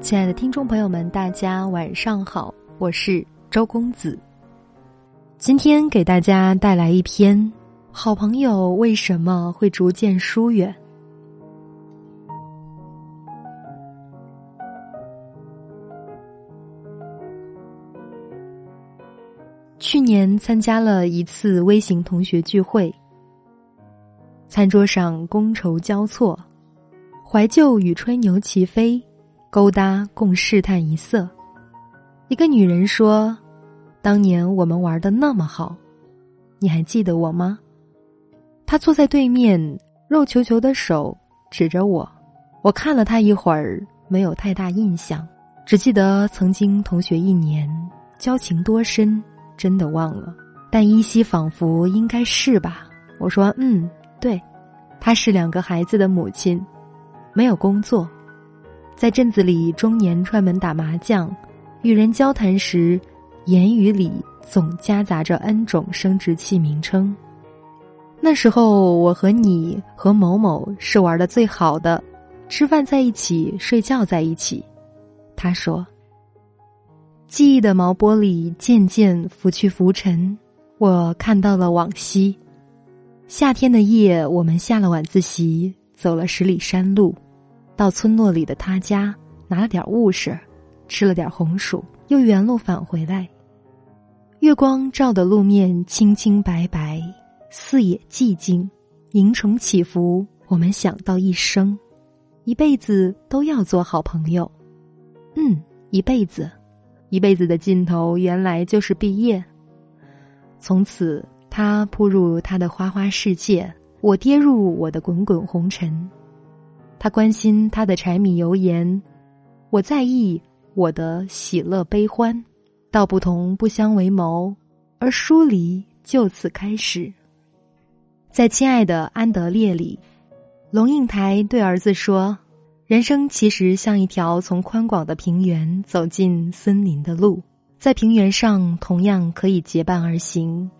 亲爱的听众朋友们，大家晚上好，我是周公子。今天给大家带来一篇《好朋友为什么会逐渐疏远》。去年参加了一次微型同学聚会，餐桌上觥筹交错，怀旧与吹牛齐飞。勾搭共试探一色，一个女人说：“当年我们玩的那么好，你还记得我吗？”她坐在对面，肉球球的手指着我，我看了他一会儿，没有太大印象，只记得曾经同学一年，交情多深，真的忘了，但依稀仿佛应该是吧。我说：“嗯，对，她是两个孩子的母亲，没有工作。”在镇子里，中年串门打麻将，与人交谈时，言语里总夹杂着 N 种生殖器名称。那时候，我和你和某某是玩的最好的，吃饭在一起，睡觉在一起。他说：“记忆的毛玻璃渐渐浮去浮尘，我看到了往昔。夏天的夜，我们下了晚自习，走了十里山路。”到村落里的他家拿了点物事，吃了点红薯，又原路返回来。月光照的路面清清白白，四野寂静，萤虫起伏。我们想到一生，一辈子都要做好朋友。嗯，一辈子，一辈子的尽头原来就是毕业。从此，他扑入他的花花世界，我跌入我的滚滚红尘。他关心他的柴米油盐，我在意我的喜乐悲欢，道不同不相为谋，而疏离就此开始。在亲爱的安德烈里，龙应台对儿子说：“人生其实像一条从宽广的平原走进森林的路，在平原上同样可以结伴而行，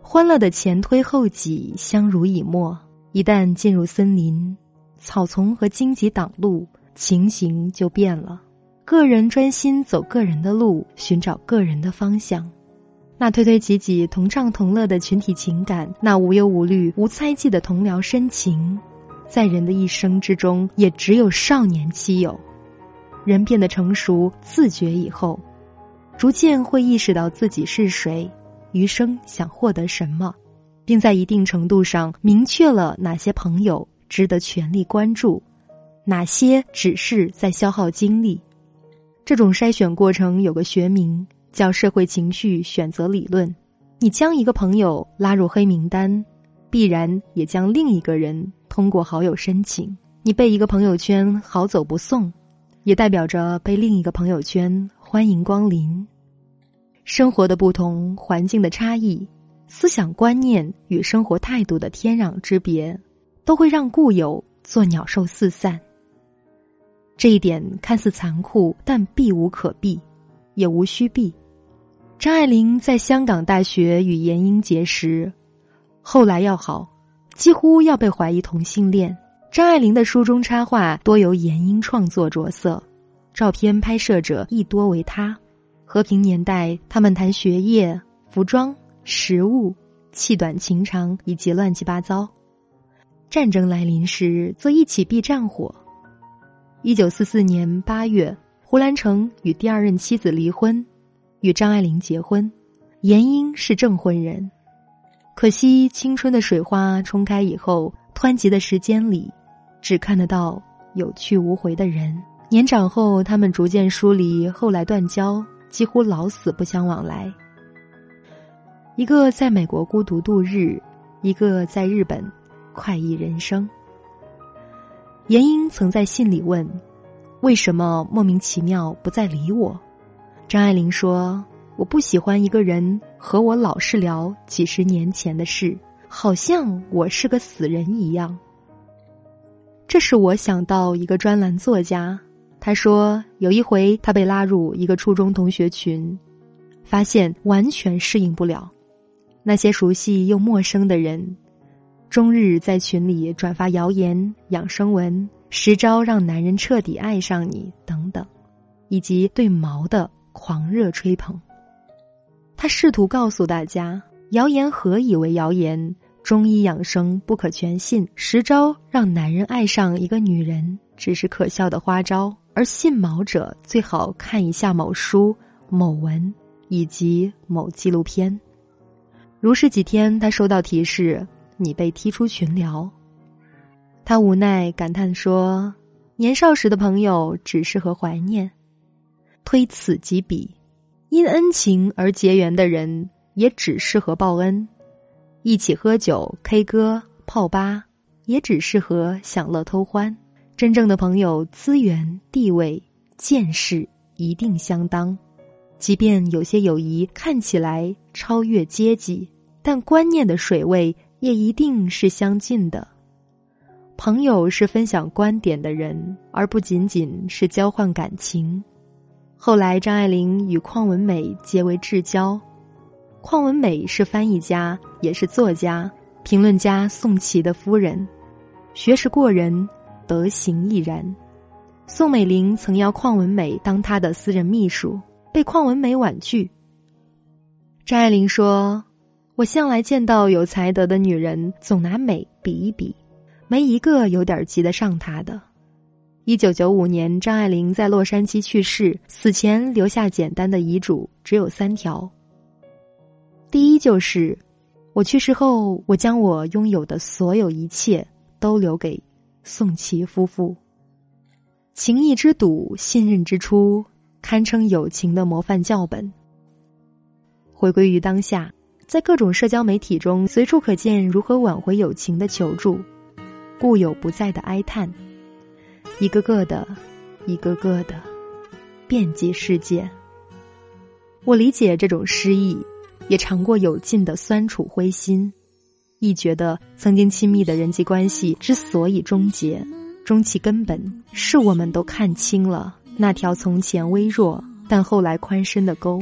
欢乐的前推后挤，相濡以沫。一旦进入森林。”草丛和荆棘挡路，情形就变了。个人专心走个人的路，寻找个人的方向。那推推挤挤、同唱同乐的群体情感，那无忧无虑、无猜忌的同僚深情，在人的一生之中，也只有少年期有。人变得成熟、自觉以后，逐渐会意识到自己是谁，余生想获得什么，并在一定程度上明确了哪些朋友。值得全力关注，哪些只是在消耗精力？这种筛选过程有个学名叫社会情绪选择理论。你将一个朋友拉入黑名单，必然也将另一个人通过好友申请。你被一个朋友圈好走不送，也代表着被另一个朋友圈欢迎光临。生活的不同，环境的差异，思想观念与生活态度的天壤之别。都会让故友做鸟兽四散。这一点看似残酷，但避无可避，也无需避。张爱玲在香港大学与严英结识，后来要好，几乎要被怀疑同性恋。张爱玲的书中插画多由严英创作着色，照片拍摄者亦多为他。和平年代，他们谈学业、服装、食物、气短情长以及乱七八糟。战争来临时，则一起避战火。一九四四年八月，胡兰成与第二任妻子离婚，与张爱玲结婚。严英是证婚人。可惜青春的水花冲开以后，湍急的时间里，只看得到有去无回的人。年长后，他们逐渐疏离，后来断交，几乎老死不相往来。一个在美国孤独度日，一个在日本。快意人生。严英曾在信里问：“为什么莫名其妙不再理我？”张爱玲说：“我不喜欢一个人和我老是聊几十年前的事，好像我是个死人一样。”这使我想到一个专栏作家，他说有一回他被拉入一个初中同学群，发现完全适应不了那些熟悉又陌生的人。终日在群里转发谣言、养生文，十招让男人彻底爱上你等等。以及对毛的狂热吹捧。他试图告诉大家，谣言何以为谣言？中医养生不可全信，十招让男人爱上一个女人只是可笑的花招，而信毛者最好看一下某书、某文以及某纪录片。如是几天，他收到提示，你被踢出群聊。他无奈感叹说：“年少时的朋友只适合怀念。”推此即彼，因恩情而结缘的人也只适合报恩。一起喝酒、K 歌、泡吧，也只适合享乐偷欢。真正的朋友，资源、地位、见识一定相当。即便有些友谊看起来超越阶级，但观念的水位也一定是相近的。朋友是分享观点的人，而不仅仅是交换感情。后来，张爱玲与邝文美结为至交。邝文美是翻译家，也是作家、评论家宋琦的夫人，学识过人，德行亦然。宋美龄曾要邝文美当她的私人秘书，被邝文美婉拒。张爱玲说：“我向来见到有才德的女人，总拿美比一比，没一个有点及得上她的。”一九九五年，张爱玲在洛杉矶去世，死前留下简单的遗嘱，只有三条。第一就是，我去世后，我将我拥有的所有一切都留给宋琦夫妇。情谊之笃，信任之初，堪称友情的模范教本。回归于当下，在各种社交媒体中，随处可见如何挽回友情的求助，故友不在的哀叹，一个个的，一个个的，遍及世界。我理解这种失意。也尝过有尽的酸楚灰心，亦觉得曾经亲密的人际关系之所以终结，终其根本是我们都看清了那条从前微弱但后来宽深的沟，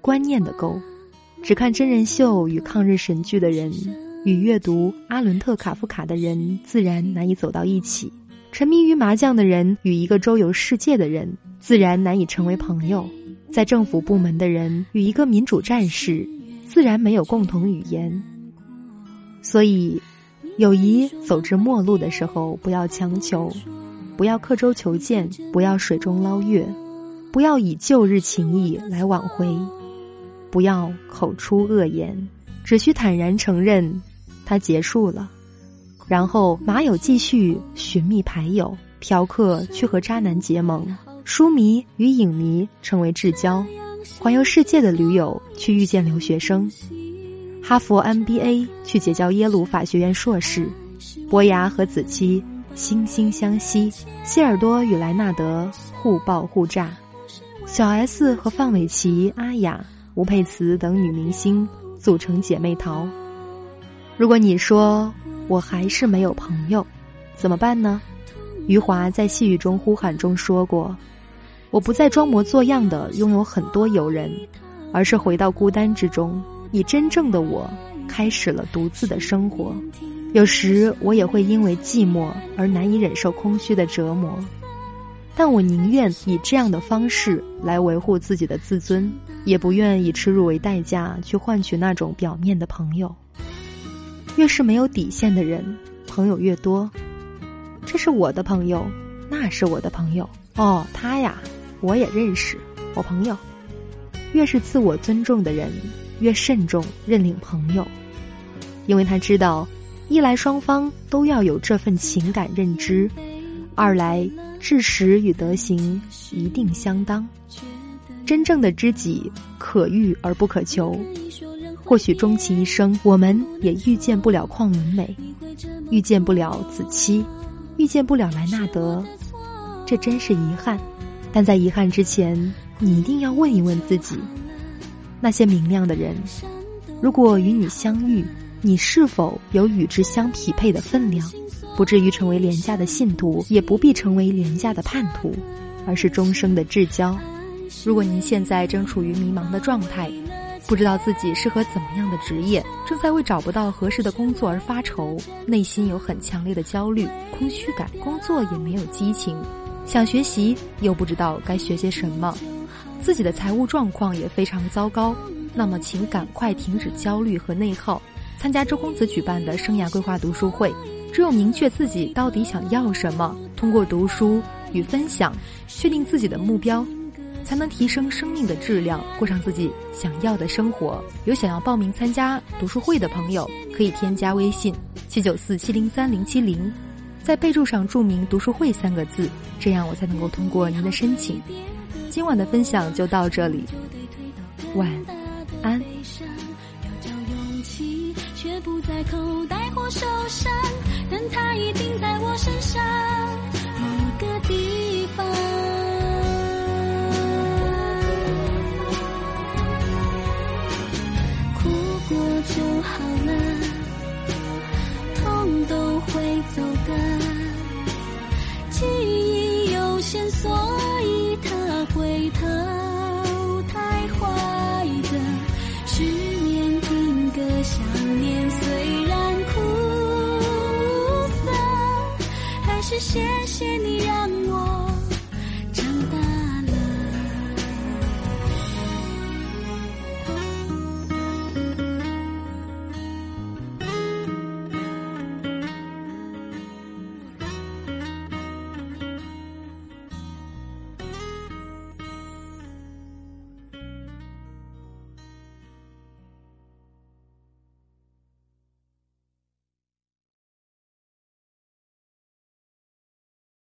观念的沟。只看真人秀与抗日神剧的人，与阅读阿伦特·卡夫卡的人，自然难以走到一起；沉迷于麻将的人与一个周游世界的人，自然难以成为朋友。在政府部门的人与一个民主战士，自然没有共同语言。所以，友谊走至末路的时候，不要强求，不要刻舟求剑，不要水中捞月，不要以旧日情谊来挽回，不要口出恶言，只需坦然承认，它结束了。然后，马友继续寻觅牌友，嫖客去和渣男结盟。书迷与影迷成为至交，环游世界的驴友去遇见留学生，哈佛 MBA 去结交耶鲁法学院硕士，伯牙和子期惺惺相惜，希尔多与莱纳德互爆互炸，小 S 和范玮琪、阿雅、吴佩慈等女明星组成姐妹淘。如果你说我还是没有朋友，怎么办呢？余华在细雨中呼喊中说过。我不再装模作样的拥有很多友人，而是回到孤单之中，以真正的我开始了独自的生活。有时我也会因为寂寞而难以忍受空虚的折磨，但我宁愿以这样的方式来维护自己的自尊，也不愿以耻辱为代价去换取那种表面的朋友。越是没有底线的人，朋友越多。这是我的朋友，那是我的朋友。哦，他呀。我也认识我朋友，越是自我尊重的人，越慎重认领朋友，因为他知道，一来双方都要有这份情感认知，二来知识与德行一定相当。真正的知己可遇而不可求，或许终其一生，我们也遇见不了邝文美，遇见不了子期，遇见不了莱纳德，这真是遗憾。但在遗憾之前，你一定要问一问自己：那些明亮的人，如果与你相遇，你是否有与之相匹配的分量？不至于成为廉价的信徒，也不必成为廉价的叛徒，而是终生的至交。如果您现在正处于迷茫的状态，不知道自己适合怎么样的职业，正在为找不到合适的工作而发愁，内心有很强烈的焦虑、空虚感，工作也没有激情。想学习又不知道该学些什么，自己的财务状况也非常糟糕。那么，请赶快停止焦虑和内耗，参加周公子举办的生涯规划读书会。只有明确自己到底想要什么，通过读书与分享，确定自己的目标，才能提升生命的质量，过上自己想要的生活。有想要报名参加读书会的朋友，可以添加微信七九四七零三零七零，在备注上注明“读书会”三个字，这样我才能够通过您的申请。今晚的分享就到这里，晚不在口袋或手上，但它一定在我身上某个地方。哭过就好了，痛都会走的。记忆有限，所以它会疼谢谢你让